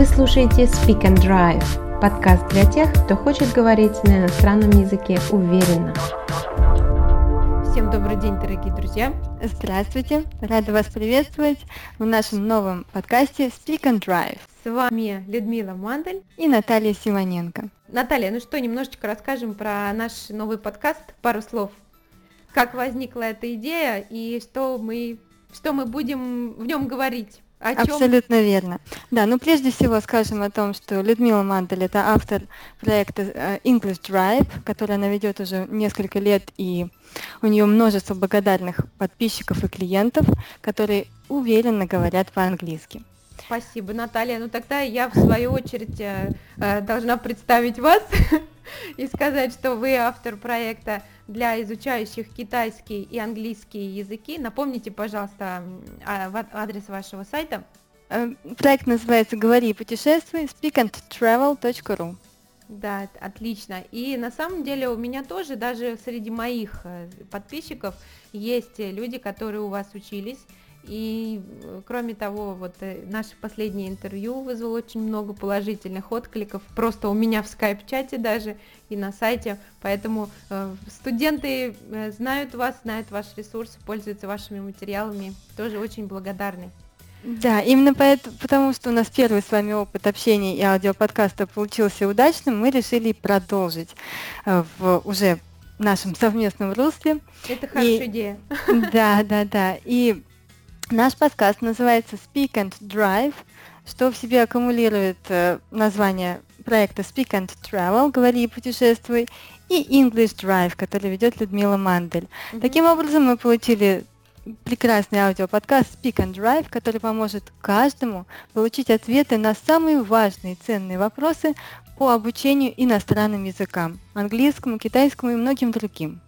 Вы слушаете Speak and Drive, подкаст для тех, кто хочет говорить на иностранном языке уверенно. Всем добрый день, дорогие друзья! Здравствуйте! Рада вас приветствовать в нашем новом подкасте Speak and Drive. С вами Людмила Мандель и Наталья Симоненко. Наталья, ну что, немножечко расскажем про наш новый подкаст, пару слов. Как возникла эта идея и что мы, что мы будем в нем говорить? О чем? Абсолютно верно. Да, ну прежде всего скажем о том, что Людмила Мандель это автор проекта э, English Drive, который она ведет уже несколько лет, и у нее множество благодарных подписчиков и клиентов, которые уверенно говорят по-английски. Спасибо, Наталья. Ну тогда я в свою очередь э, э, должна представить вас и сказать, что вы автор проекта для изучающих китайский и английский языки. Напомните, пожалуйста, а, адрес вашего сайта. Э, проект называется «Говори и путешествуй» speakandtravel.ru Да, отлично. И на самом деле у меня тоже, даже среди моих подписчиков, есть люди, которые у вас учились, и э, кроме того, вот э, наше последнее интервью вызвало очень много положительных откликов, просто у меня в скайп-чате даже и на сайте, поэтому э, студенты э, знают вас, знают ваш ресурс, пользуются вашими материалами, тоже очень благодарны. Да, именно поэтому, потому что у нас первый с вами опыт общения и аудиоподкаста получился удачным, мы решили продолжить в уже нашем совместном русле. Это хорошая и, идея. Да, да, да. И Наш подкаст называется Speak and Drive, что в себе аккумулирует э, название проекта Speak and Travel, говори и путешествуй, и English Drive, который ведет Людмила Мандель. Mm-hmm. Таким образом, мы получили прекрасный аудиоподкаст Speak and Drive, который поможет каждому получить ответы на самые важные и ценные вопросы по обучению иностранным языкам, английскому, китайскому и многим другим.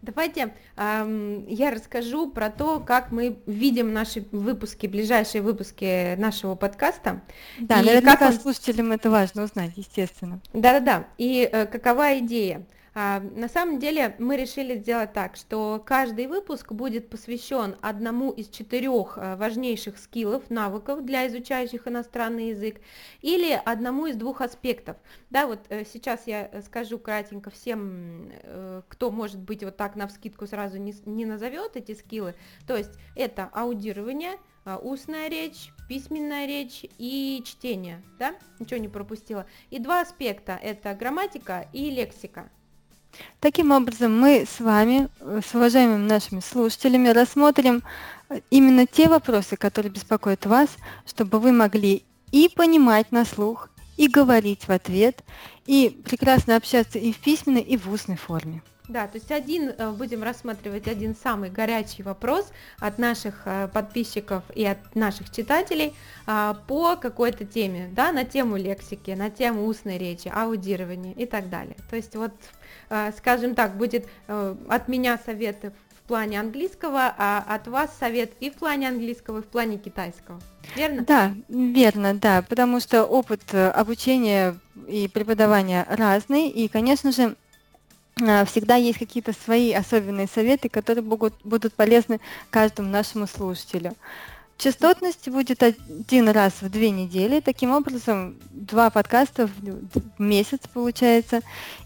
Давайте эм, я расскажу про то, как мы видим наши выпуски, ближайшие выпуски нашего подкаста. Да, и наверняка как он... слушателям это важно узнать, естественно. Да-да-да. И э, какова идея? А, на самом деле мы решили сделать так, что каждый выпуск будет посвящен одному из четырех э, важнейших скиллов, навыков для изучающих иностранный язык или одному из двух аспектов. Да, вот э, сейчас я скажу кратенько всем, э, кто может быть вот так на вскидку сразу не, назовет эти скиллы. То есть это аудирование, устная речь, письменная речь и чтение, да, ничего не пропустила. И два аспекта, это грамматика и лексика. Таким образом, мы с вами, э, с уважаемыми нашими слушателями, рассмотрим э, именно те вопросы, которые беспокоят вас, чтобы вы могли и понимать на слух, и говорить в ответ, и прекрасно общаться и в письменной, и в устной форме. Да, то есть один э, будем рассматривать один самый горячий вопрос от наших э, подписчиков и от наших читателей а, по какой-то теме, да, на тему лексики, на тему устной речи, аудирования и так далее. То есть вот, э, скажем так, будет от меня советы в плане английского, а от вас совет и в плане английского, и в плане китайского. Верно? Да, верно, да, потому что опыт обучения и преподавания разный, и, конечно же, всегда есть какие-то свои особенные советы, которые будут, будут полезны каждому нашему слушателю. Частотность будет один раз в две недели. Таким образом, два подкаста в месяц получается.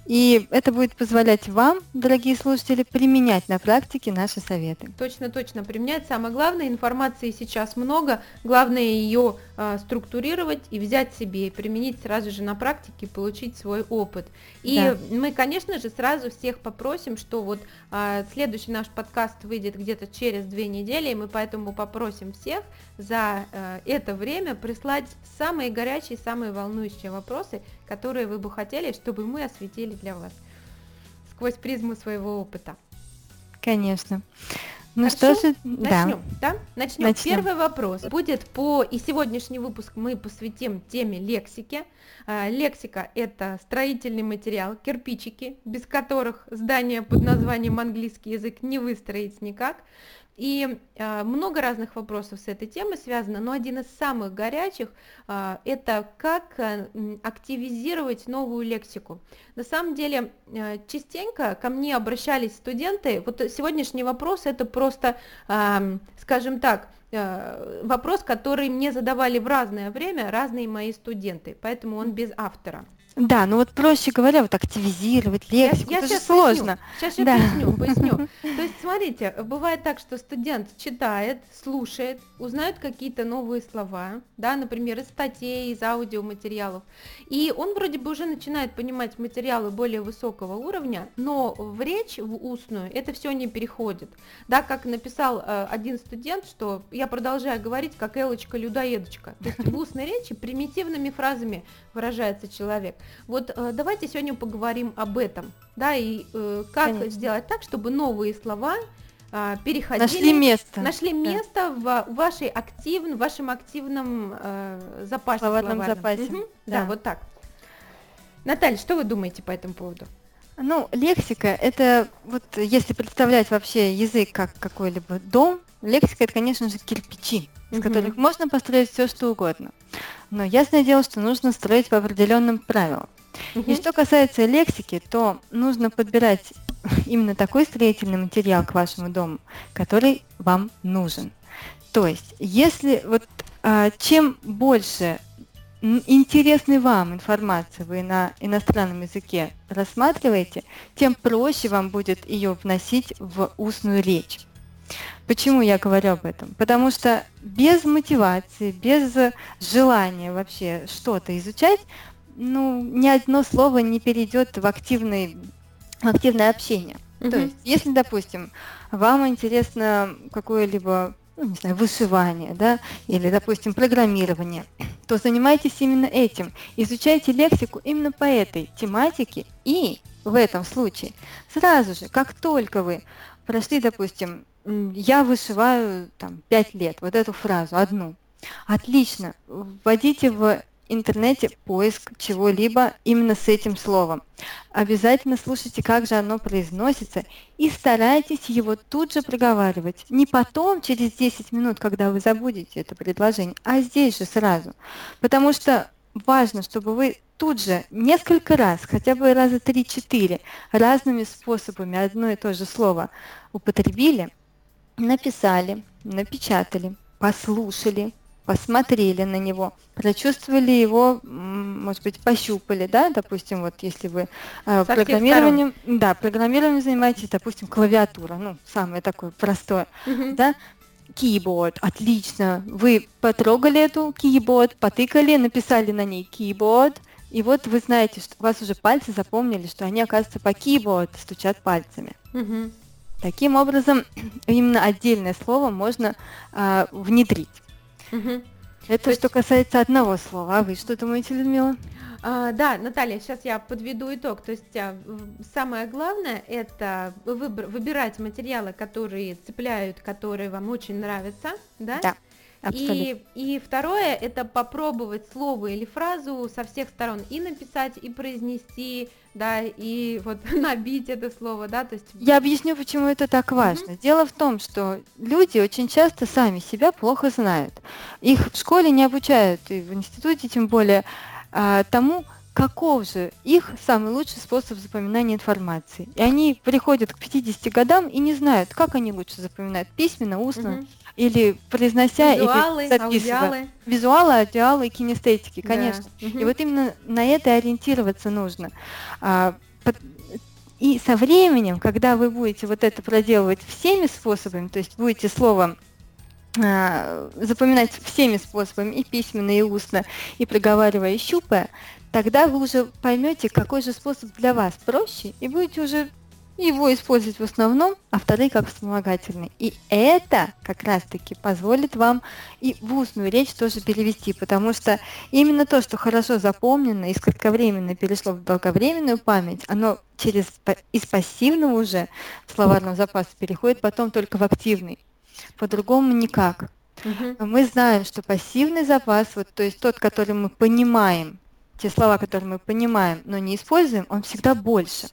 И это будет позволять вам, дорогие слушатели, применять на практике наши советы. Точно, точно применять. Самое главное, информации сейчас много. Главное ее э, структурировать и взять себе, и применить сразу же на практике, получить свой опыт. И да. мы, конечно же, сразу всех попросим, что вот э, следующий наш подкаст выйдет где-то через две недели, и мы поэтому попросим всех всех за э, это время прислать самые горячие, самые волнующие вопросы, которые вы бы хотели, чтобы мы осветили для вас сквозь призму своего опыта. Конечно. Ну Хорошо? что же, начнем, да? да? Начнем. начнем. Первый вопрос будет по, и сегодняшний выпуск мы посвятим теме лексики. А, лексика – это строительный материал, кирпичики, без которых здание под названием английский язык не выстроить никак. И э, много разных вопросов с этой темой связано, но один из самых горячих э, это как э, активизировать новую лексику. На самом деле э, частенько ко мне обращались студенты. Вот сегодняшний вопрос это просто, э, скажем так, вопрос, который мне задавали в разное время разные мои студенты, поэтому он без автора. Да, ну вот проще говоря, вот активизировать лексику, я, это я же сложно. Сейчас я Да. поясню, поясню. То есть, смотрите, бывает так, что студент читает, слушает, узнает какие-то новые слова, да, например, из статей, из аудиоматериалов, и он вроде бы уже начинает понимать материалы более высокого уровня, но в речь, в устную, это все не переходит. Да, как написал э, один студент, что я продолжаю говорить, как Элочка людоедочка. То есть в устной речи примитивными фразами выражается человек. Вот э, давайте сегодня поговорим об этом, да, и э, как Конечно. сделать так, чтобы новые слова а, переходили, Нашли место. нашли место в вашей активном, вашем активном э, запасе Словарном словарном. запасе, Мгм, Да. да. вот так. Наталья, что вы думаете по этому поводу? Ну, лексика это вот если представлять вообще язык как какой-либо дом, лексика это, конечно же, кирпичи, из Мгм. которых можно построить все, что угодно. Но ясное дело, что нужно строить по определенным правилам. И Мгм. что касается лексики, то нужно подбирать именно такой строительный материал к вашему дому, который вам нужен. То есть, если вот а, чем больше интересной вам информации вы на иностранном языке рассматриваете, тем проще вам будет ее вносить в устную речь. Почему я говорю об этом? Потому что без мотивации, без желания вообще что-то изучать, ну, ни одно слово не перейдет в, активный, активное общение. То Мгм. есть, если, допустим, вам интересно какое-либо, ну, не знаю, вышивание, да, или, допустим, программирование, то занимайтесь именно этим. Изучайте лексику именно по этой тематике, и в этом случае сразу же, как только вы прошли, допустим, я вышиваю там пять лет, вот эту фразу, одну, отлично, вводите в интернете поиск чего-либо именно с этим словом. Обязательно слушайте, как же оно произносится, и старайтесь его тут же проговаривать. Не потом, через 10 минут, когда вы забудете это предложение, а здесь же сразу. Потому что важно, чтобы вы тут же несколько раз, хотя бы раза 3-4, разными способами одно и то же слово употребили, написали, напечатали, послушали, посмотрели на него, прочувствовали его, может быть, пощупали, да, допустим, вот если вы э, программированием, да, программированием занимаетесь, допустим, клавиатура, ну, самое такое простое, Мгм. да, keyboard, отлично, вы потрогали эту keyboard, потыкали, написали на ней keyboard, и вот вы знаете, что у вас уже пальцы запомнили, что они, оказывается, по keyboard стучат пальцами. Мгм. Таким образом, именно отдельное слово можно а, внедрить. Мгм. Это что касается одного слова. А вы что думаете, Людмила? А, да, Наталья, сейчас я подведу итог. То есть а, самое главное это выбр- выбирать материалы, которые цепляют, которые вам очень нравятся, да? Да, абсолютно. И, и второе это попробовать слово или фразу со всех сторон и написать, и произнести, да, и вот набить это слово, да, то есть. Я объясню, почему это так важно. Дело в том, что люди очень часто сами себя плохо знают. Их в школе не обучают, и в институте тем более, а, тому, каков же их самый лучший способ запоминания информации. И они приходят к 50 годам и не знают, как они лучше запоминают, письменно, устно, Мгм. или произнося, Визуалы, или записывая. аудиалы. Визуалы, аудиалы и кинестетики, Да. конечно. Мгм. И вот именно на это ориентироваться нужно. А, И со временем, когда вы будете вот это проделывать всеми способами, то есть будете слово а, запоминать всеми способами, и письменно, и устно, и проговаривая, и щупая, тогда вы уже поймете, какой же способ для вас проще, и будете уже его использовать в основном, а вторые как вспомогательный. И это как раз-таки позволит вам и в устную речь тоже перевести, потому что именно то, что хорошо запомнено, из кратковременной перешло в долговременную память, оно через из пассивного уже словарного запаса переходит потом только в активный. По-другому никак. Но мы знаем, что пассивный запас, вот, то есть тот, который мы понимаем, те слова, которые мы понимаем, но не используем, он всегда больше.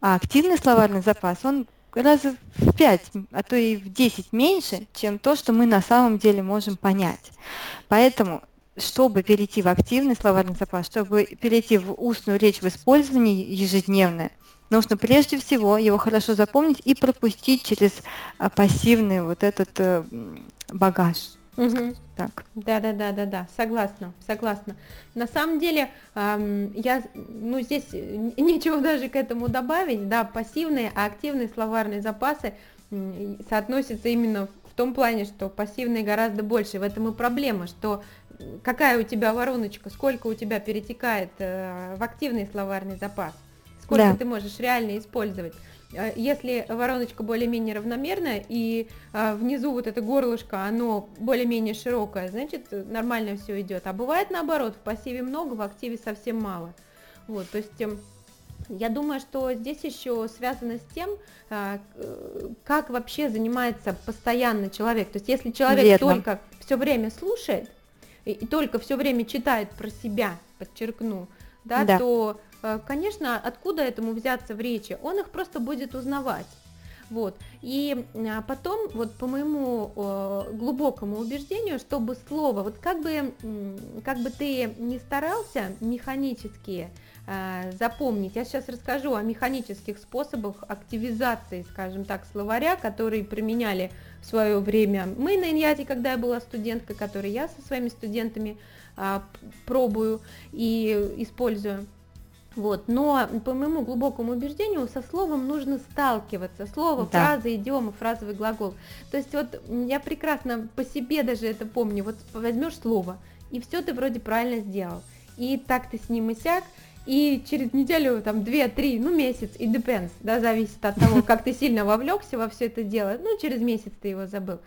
А активный словарный запас, он раза в 5, а то и в 10 меньше, чем то, что мы на самом деле можем понять. Поэтому чтобы перейти в активный словарный запас, чтобы перейти в устную речь в использовании ежедневное, нужно прежде всего его хорошо запомнить и пропустить через а, пассивный вот этот э, багаж. Угу. Так. Да, да, да, да, да, согласна, согласна. На самом деле, эм, я, ну, здесь нечего даже к этому добавить, да, пассивные, а активные словарные запасы соотносятся именно в том плане, что пассивные гораздо больше. В этом и проблема, что какая у тебя вороночка, сколько у тебя перетекает э, в активный словарный запас, сколько да. ты можешь реально использовать. Э, если вороночка более-менее равномерная и а, внизу вот это горлышко, оно более-менее широкое, значит нормально все идет. А бывает наоборот, в пассиве много, в активе совсем мало. Вот, то есть эм, я думаю, что здесь еще связано с тем, а, как вообще занимается постоянно человек. То есть если человек Верно. только все время слушает и, и только все время читает про себя, подчеркну, да, да. то Э, конечно, откуда этому взяться в речи? Он их просто будет узнавать. Вот. И а, потом, вот по моему глубокому убеждению, чтобы слово, вот как бы, как бы ты не старался механически э, запомнить, я сейчас расскажу о механических способах активизации, скажем так, словаря, которые применяли в свое время мы на Иньяте, когда я была студенткой, которые я со своими студентами а, пробую и использую. Вот. Но по моему глубокому убеждению со словом нужно сталкиваться. Слово, да. фраза, идиома, фразовый глагол. То есть вот я прекрасно по себе даже это помню. Вот возьмешь слово, и все ты вроде правильно сделал. И так ты с ним и сяк, и через неделю, там, две-три, ну, месяц, и depends, да, зависит от того, как ты сильно вовлекся во все это дело, ну, через месяц ты его забыл.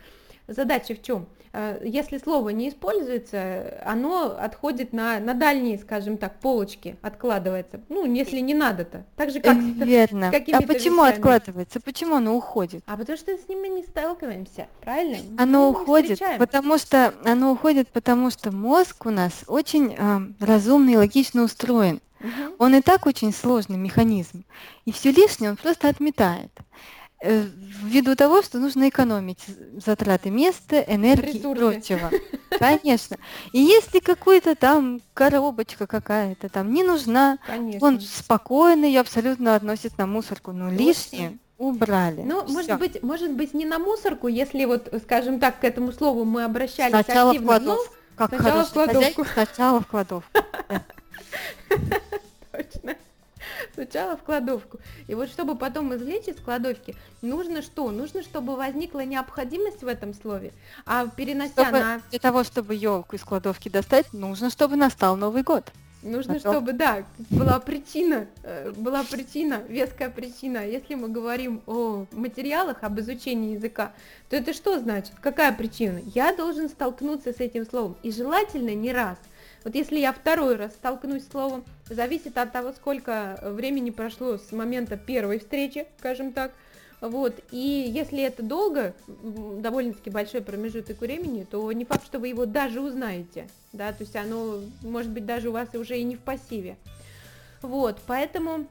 Задача в чем? Э, если слово не используется, оно отходит на, на дальние, скажем так, полочки, откладывается. Ну, если не надо-то. Так же, как Верно. С а почему вещами. откладывается? Почему оно уходит? А потому что с ними не сталкиваемся, правильно? Оно Мы уходит, потому что оно уходит, потому что мозг у нас очень э, разумный и логично устроен. Угу. Он и так очень сложный механизм. И все лишнее он просто отметает. Э, ввиду того, что нужно экономить затраты места, энергии Ресурсы. и прочего. Конечно. И если какой-то там коробочка какая-то там не нужна, Конечно. он спокойно ее абсолютно относит на мусорку, но лишнее убрали. Ну, Всё. может быть, может быть, не на мусорку, если вот, скажем так, к этому слову мы обращались сначала активно. В кладовку. Ну, как сначала в кладовку. Сначала в кладовку. Точно сначала в кладовку. И вот чтобы потом извлечь из кладовки, нужно что? Нужно, чтобы возникла необходимость в этом слове, а перенося чтобы, на... Для того, чтобы елку из кладовки достать, нужно, чтобы настал Новый год. Нужно, Готов. чтобы, да, была причина, э, была причина, веская причина. Если мы говорим о материалах, об изучении языка, то это что значит? Какая причина? Я должен столкнуться с этим словом. И желательно не раз – вот если я второй раз столкнусь с словом, зависит от того, сколько времени прошло с момента первой встречи, скажем так. Вот, и если это долго, довольно-таки большой промежуток времени, то не факт, что вы его даже узнаете, да, то есть оно, может быть, даже у вас уже и не в пассиве. Вот, поэтому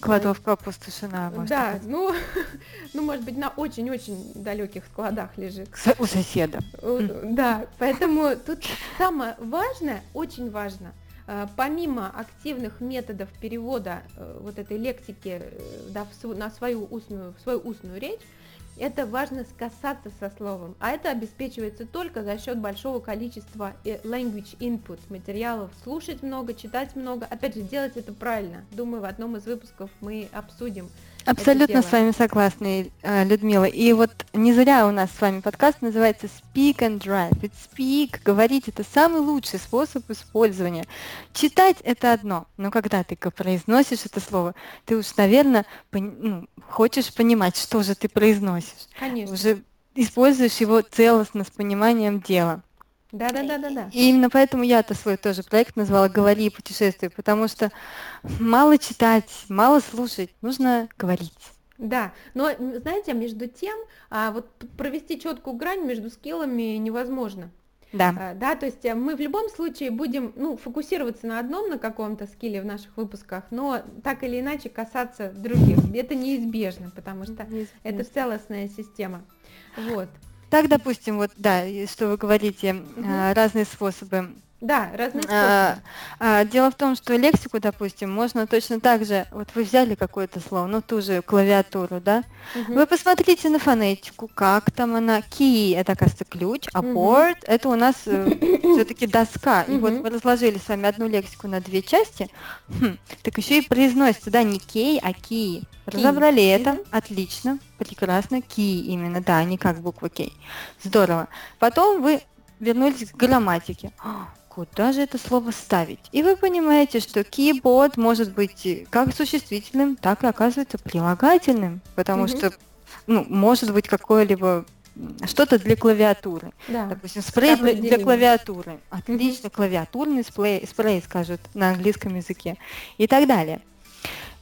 Кладовка опустошена, может Да, быть. ну, ну, может быть, на очень-очень далеких складах лежит. У соседа. Да, поэтому тут самое важное, очень важно, э, помимо активных методов перевода э, вот этой лексики э, да, на свою устную, в свою устную речь, это важно скасаться со словом, а это обеспечивается только за счет большого количества э, language input материалов, слушать много, читать много, опять же, делать это правильно. Думаю, в одном из выпусков мы обсудим Абсолютно с вами согласна, э, Людмила. И вот не зря у нас с вами подкаст называется Speak and Drive. Ведь speak, говорить, это самый лучший способ использования. Читать это одно, но когда ты произносишь это слово, ты уж, наверное, ну, хочешь понимать, что же ты произносишь. Конечно. Уже используешь его целостно, с пониманием дела. Да, да, да, да, да. И именно поэтому я-то свой тоже проект назвала «Говори и путешествуй», потому что мало читать, мало слушать, нужно говорить. Да, но знаете, между тем, а, вот провести четкую грань между скиллами невозможно. Да. А, да, то есть э, мы в любом случае будем ну, фокусироваться на одном, на каком-то скилле в наших выпусках, но так или иначе касаться других. Это неизбежно, потому что неизбежно. это целостная система. Вот. Так, допустим, вот да, что вы говорите, угу. разные способы да, разные а, а, Дело в том, что лексику, допустим, можно точно так же, вот вы взяли какое-то слово, ну ту же клавиатуру, да, угу. вы посмотрите на фонетику, как там она, key это, кажется, ключ, а угу. board это у нас э, все-таки доска. И вот мы разложили с вами одну лексику на две части, хм, так еще и произносится, да, не key, а key. Разобрали это, отлично, прекрасно, key именно, да, не как буква K. Здорово. Потом вы вернулись к грамматике куда же это слово ставить. И вы понимаете, что keyboard может быть как существительным, так и оказывается прилагательным, потому mm-hmm. что ну, может быть какое-либо что-то для клавиатуры. Да. Допустим, спрей для, для клавиатуры. Отлично, mm-hmm. клавиатурный спрей, спрей скажут на английском языке и так далее.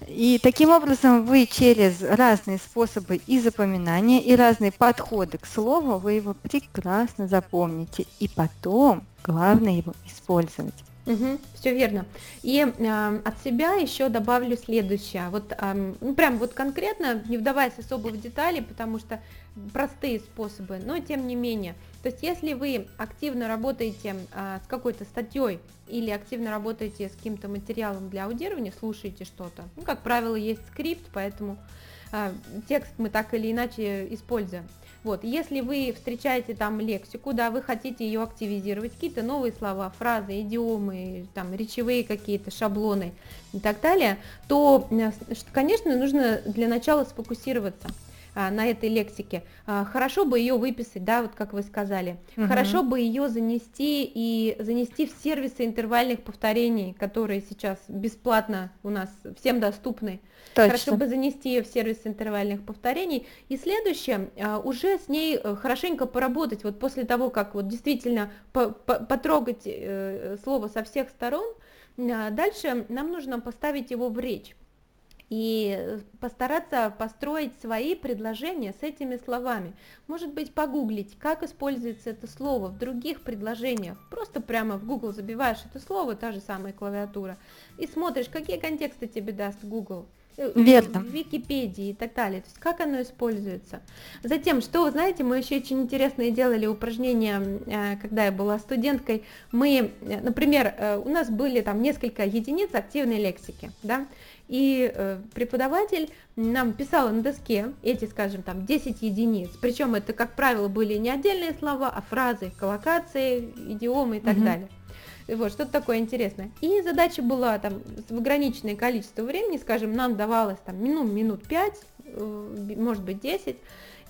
И таким образом вы через разные способы и запоминания, и разные подходы к слову, вы его прекрасно запомните. И потом главное его использовать. Угу, все верно. И э, от себя еще добавлю следующее. Вот э, ну, прям вот конкретно, не вдаваясь особо в детали, потому что простые способы, но тем не менее. То есть если вы активно работаете э, с какой-то статьей или активно работаете с каким-то материалом для аудирования, слушаете что-то, ну, как правило, есть скрипт, поэтому э, текст мы так или иначе используем. Вот, если вы встречаете там лексику, да, вы хотите ее активизировать, какие-то новые слова, фразы, идиомы, там, речевые какие-то шаблоны и так далее, то, конечно, нужно для начала сфокусироваться на этой лексике. А, хорошо бы ее выписать, да, вот как вы сказали. Угу. Хорошо бы ее занести и занести в сервисы интервальных повторений, которые сейчас бесплатно у нас всем доступны. Точно. Хорошо бы занести ее в сервис интервальных повторений. И следующее, а, уже с ней э, хорошенько поработать, вот после того, как вот действительно потрогать э, слово со всех сторон, а, дальше нам нужно поставить его в речь и постараться построить свои предложения с этими словами. Может быть, погуглить, как используется это слово в других предложениях. Просто прямо в Google забиваешь это слово, та же самая клавиатура, и смотришь, какие контексты тебе даст Google. Э, Верно. в Википедии и так далее. То есть как оно используется. Затем, что вы знаете, мы еще очень интересные делали упражнения, э, когда я была студенткой. Мы, э, например, у нас были там несколько единиц активной лексики, да, и преподаватель нам писал на доске эти, скажем, там 10 единиц. Причем это, как правило, были не отдельные слова, а фразы, коллокации, идиомы и так угу. далее. Вот, что-то такое интересное. И задача была там в ограниченное количество времени, скажем, нам давалось там ну, минут 5, э, может быть 10.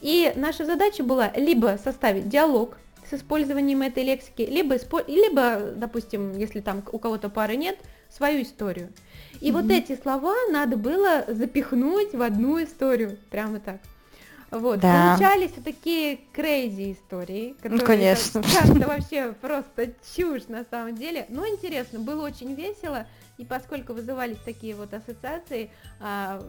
И наша задача была либо составить диалог с использованием этой лексики, либо, либо допустим, если там у кого-то пары нет, свою историю. И mm-hmm. вот эти слова надо было запихнуть в одну историю, прямо так. Вот, да. получались такие крейзи истории, которые ну, конечно. часто вообще просто чушь на самом деле, но интересно, было очень весело, и поскольку вызывались такие вот ассоциации, а,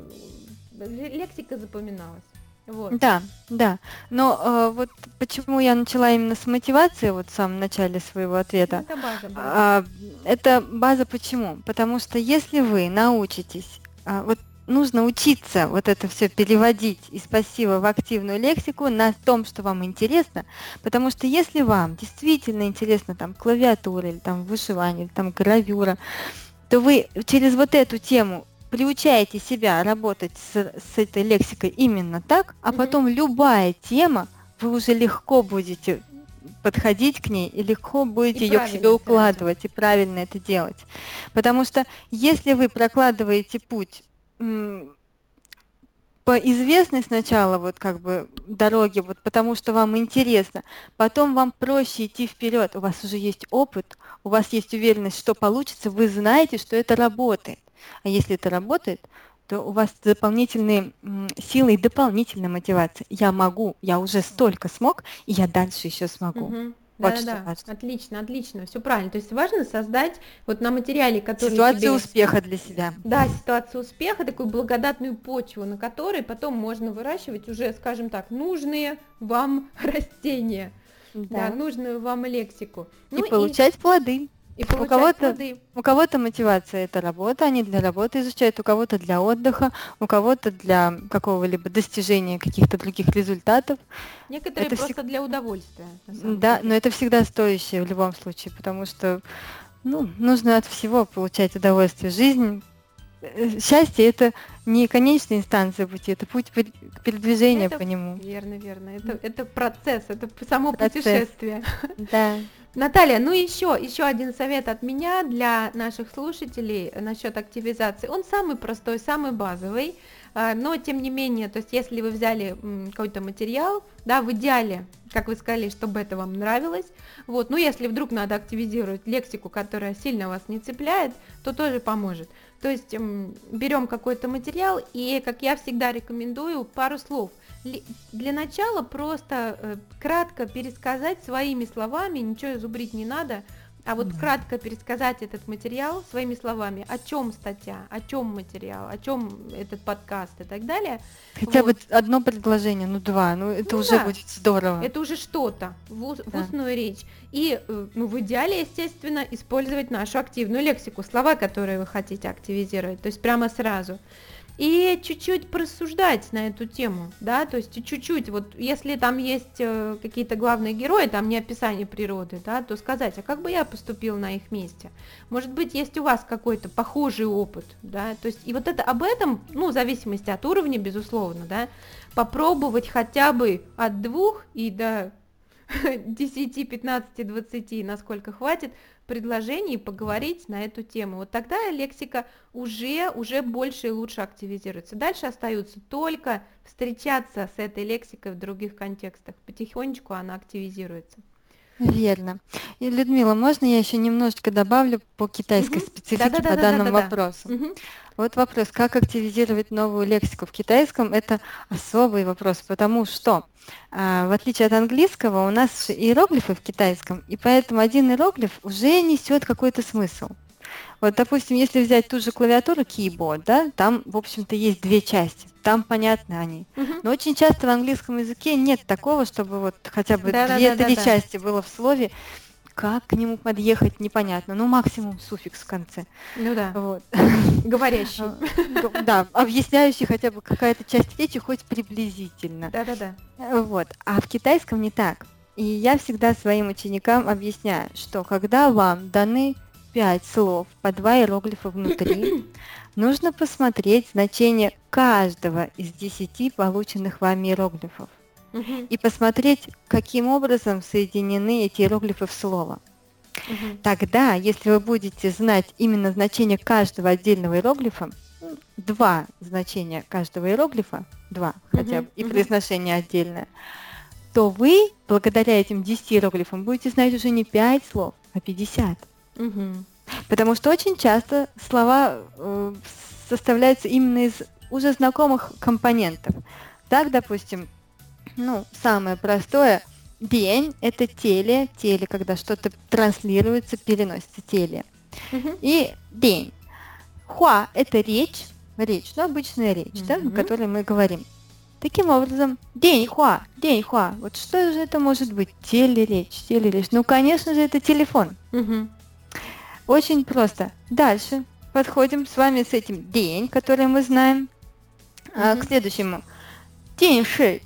лексика запоминалась. Вот. Да, да. Но э, вот почему я начала именно с мотивации вот в самом начале своего ответа. Это база. база. А, это база почему? Потому что если вы научитесь, а, вот нужно учиться вот это все переводить из пассива в активную лексику на том, что вам интересно, потому что если вам действительно интересно там клавиатура или там вышивание, или там гравюра, то вы через вот эту тему приучаете себя работать с, с этой лексикой именно так, а потом любая тема, вы уже легко будете подходить к ней и легко будете и ее к себе укладывать и правильно это делать. Потому что если вы прокладываете путь по известной сначала вот как бы дороге, вот потому что вам интересно, потом вам проще идти вперед, у вас уже есть опыт, у вас есть уверенность, что получится, вы знаете, что это работает. А если это работает, то у вас дополнительные силы и дополнительная мотивация. Я могу, я уже столько смог, и я дальше еще смогу. Угу. Вот да, да, да. Отлично, отлично, все правильно. То есть важно создать вот на материале, который ситуацию тебе... успеха для себя. Да, ситуацию успеха, такую благодатную почву, на которой потом можно выращивать уже, скажем так, нужные вам растения. да. да, нужную вам лексику. И ну, получать и... плоды. И у кого-то, у кого-то мотивация это работа, они для работы изучают, у кого-то для отдыха, у кого-то для какого-либо достижения каких-то других результатов. Некоторые это просто всег... для удовольствия. Да, деле. но это всегда стоящее в любом случае, потому что ну, нужно от всего получать удовольствие. Жизнь, э, счастье это не конечная инстанция пути, это путь передвижения это, по нему. Верно, верно. Это, это процесс, это само процесс. путешествие. Да. Наталья, ну еще, еще один совет от меня для наших слушателей насчет активизации. Он самый простой, самый базовый, а, но тем не менее, то есть если вы взяли какой-то материал, да, в идеале, как вы сказали, чтобы это вам нравилось, вот, ну если вдруг надо активизировать лексику, которая сильно вас не цепляет, то тоже поможет. То есть берем какой-то материал и, как я всегда рекомендую, пару слов – для начала просто э, кратко пересказать своими словами, ничего зубрить не надо, а вот mm-hmm. кратко пересказать этот материал своими словами, о чем статья, о чем материал, о чем этот подкаст и так далее. Хотя вот. бы одно предложение, ну два, ну это ну, уже да. будет здорово. Это уже что-то в, да. в устную речь. И э, ну, в идеале, естественно, использовать нашу активную лексику, слова, которые вы хотите активизировать, то есть прямо сразу и чуть-чуть просуждать на эту тему, да, то есть чуть-чуть, вот если там есть э, какие-то главные герои, там не описание природы, да, то сказать, а как бы я поступил на их месте? Может быть, есть у вас какой-то похожий опыт, да, то есть и вот это об этом, ну, в зависимости от уровня, безусловно, да, попробовать хотя бы от двух и до 10, 15, 20, насколько хватит, предложений поговорить на эту тему. Вот тогда лексика уже, уже больше и лучше активизируется. Дальше остаются только встречаться с этой лексикой в других контекстах. Потихонечку она активизируется. Верно. И, Людмила, можно я еще немножечко добавлю по китайской угу. специфике да, да, по да, данному да, да, вопросу? Угу. Вот вопрос, как активизировать новую лексику в китайском, это особый вопрос, потому что а, в отличие от английского у нас иероглифы в китайском, и поэтому один иероглиф уже несет какой-то смысл. Вот, допустим, если взять ту же клавиатуру keyboard, да, там, в общем-то, есть две части, там понятны они. Uh-huh. Но очень часто в английском языке нет такого, чтобы вот хотя бы две-три части было в слове, как к нему подъехать, непонятно. Ну, максимум суффикс в конце. Ну да. Вот. Говорящий. Да, объясняющий хотя бы какая-то часть речи, хоть приблизительно. Да-да-да. Вот. А в китайском не так. И я всегда своим ученикам объясняю, что когда вам даны пять слов по два иероглифа внутри, нужно посмотреть значение каждого из десяти полученных вами иероглифов угу. и посмотреть, каким образом соединены эти иероглифы в слово. Угу. Тогда, если вы будете знать именно значение каждого отдельного иероглифа, два значения каждого иероглифа, два угу. хотя бы, и произношение отдельное, то вы, благодаря этим 10 иероглифам, будете знать уже не 5 слов, а 50. Угу. Потому что очень часто слова э, составляются именно из уже знакомых компонентов. Так, допустим, ну, самое простое, день – это теле, теле, когда что-то транслируется, переносится теле. Uh-huh. И день. Хуа – это речь, речь, ну, обычная речь, uh-huh. да, о которой мы говорим. Таким образом, день хуа, день хуа. Вот что же это может быть? Телеречь, телеречь. Ну, конечно же, это телефон. Угу. Очень просто. Дальше подходим с вами с этим день, который мы знаем, а, к следующему. День ши,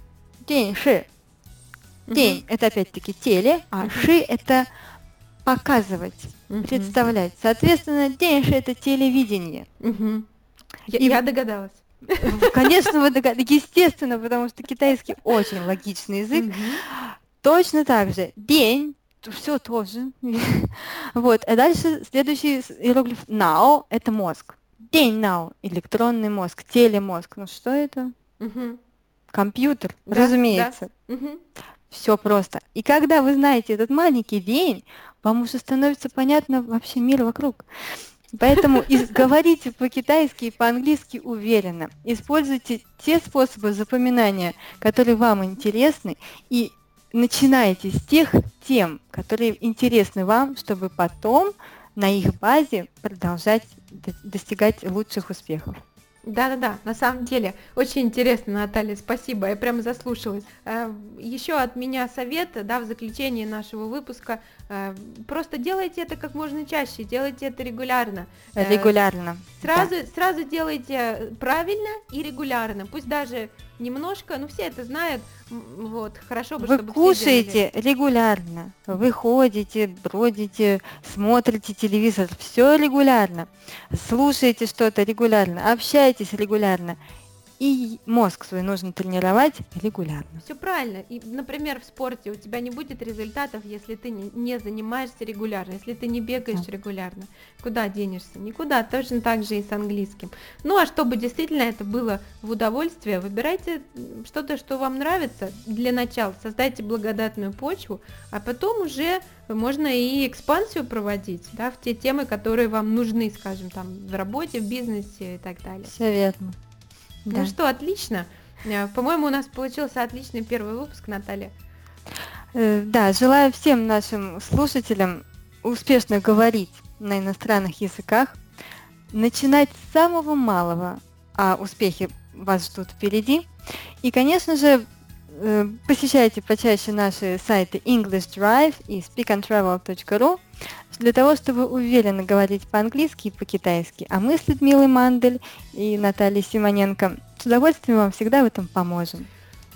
день ши. День это опять-таки теле, а ши это показывать, представлять. Соответственно, день ши это телевидение. Я, И, я догадалась. Конечно, вы догадались. Естественно, потому что китайский очень логичный язык. Точно так же. День все тоже. вот. А дальше следующий иероглиф now – это мозг. День now – электронный мозг, телемозг. Ну что это? Компьютер, да, разумеется. Да. Угу. Все просто. И когда вы знаете этот маленький день, вам уже становится понятно вообще мир вокруг. Поэтому говорите по-китайски и по-английски уверенно. Используйте те способы запоминания, которые вам интересны, и начинайте с тех тем, которые интересны вам, чтобы потом на их базе продолжать достигать лучших успехов. Да-да-да, на самом деле, очень интересно, Наталья, спасибо, я прямо заслушалась. Э, Еще от меня совет, да, в заключении нашего выпуска, э, просто делайте это как можно чаще, делайте это регулярно. Э, регулярно. Сразу, да. сразу делайте правильно и регулярно, пусть даже немножко, ну все это знают, вот, хорошо бы, Вы чтобы кушаете регулярно, вы ходите, бродите, смотрите телевизор, все регулярно, слушаете что-то регулярно, общаетесь регулярно, и мозг свой нужно тренировать регулярно. Все правильно. И, например, в спорте у тебя не будет результатов, если ты не, занимаешься регулярно, если ты не бегаешь да. регулярно. Куда денешься? Никуда. Точно так же и с английским. Ну а чтобы действительно это было в удовольствие, выбирайте что-то, что вам нравится для начала. Создайте благодатную почву, а потом уже можно и экспансию проводить, да, в те темы, которые вам нужны, скажем, там, в работе, в бизнесе и так далее. Все верно. Да. Ну что, отлично. Э, по-моему, у нас получился отличный первый выпуск, Наталья. Э, да, желаю всем нашим слушателям успешно говорить на иностранных языках, начинать с самого малого, а успехи вас ждут впереди. И, конечно же, посещайте почаще наши сайты English Drive и speakandtravel.ru для того, чтобы уверенно говорить по-английски и по-китайски. А мы с Людмилой Мандель и Натальей Симоненко с удовольствием вам всегда в этом поможем.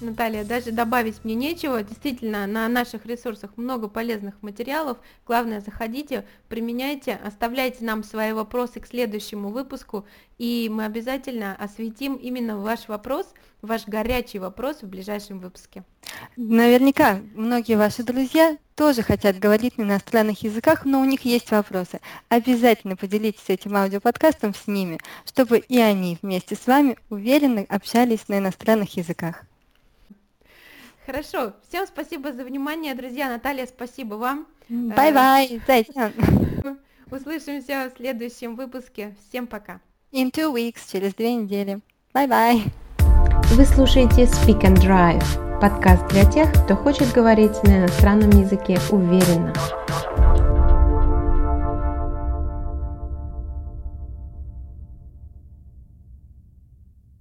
Наталья, даже добавить мне нечего. Действительно, на наших ресурсах много полезных материалов. Главное, заходите, применяйте, оставляйте нам свои вопросы к следующему выпуску, и мы обязательно осветим именно ваш вопрос, ваш горячий вопрос в ближайшем выпуске. Наверняка многие ваши друзья тоже хотят говорить на иностранных языках, но у них есть вопросы. Обязательно поделитесь этим аудиоподкастом с ними, чтобы и они вместе с вами уверенно общались на иностранных языках. Хорошо. Всем спасибо за внимание, друзья. Наталья, спасибо вам. Bye-bye. Э, Услышимся в следующем выпуске. Всем пока. In two weeks, через две недели. Bye-bye. Вы слушаете Speak and Drive, подкаст для тех, кто хочет говорить на иностранном языке уверенно.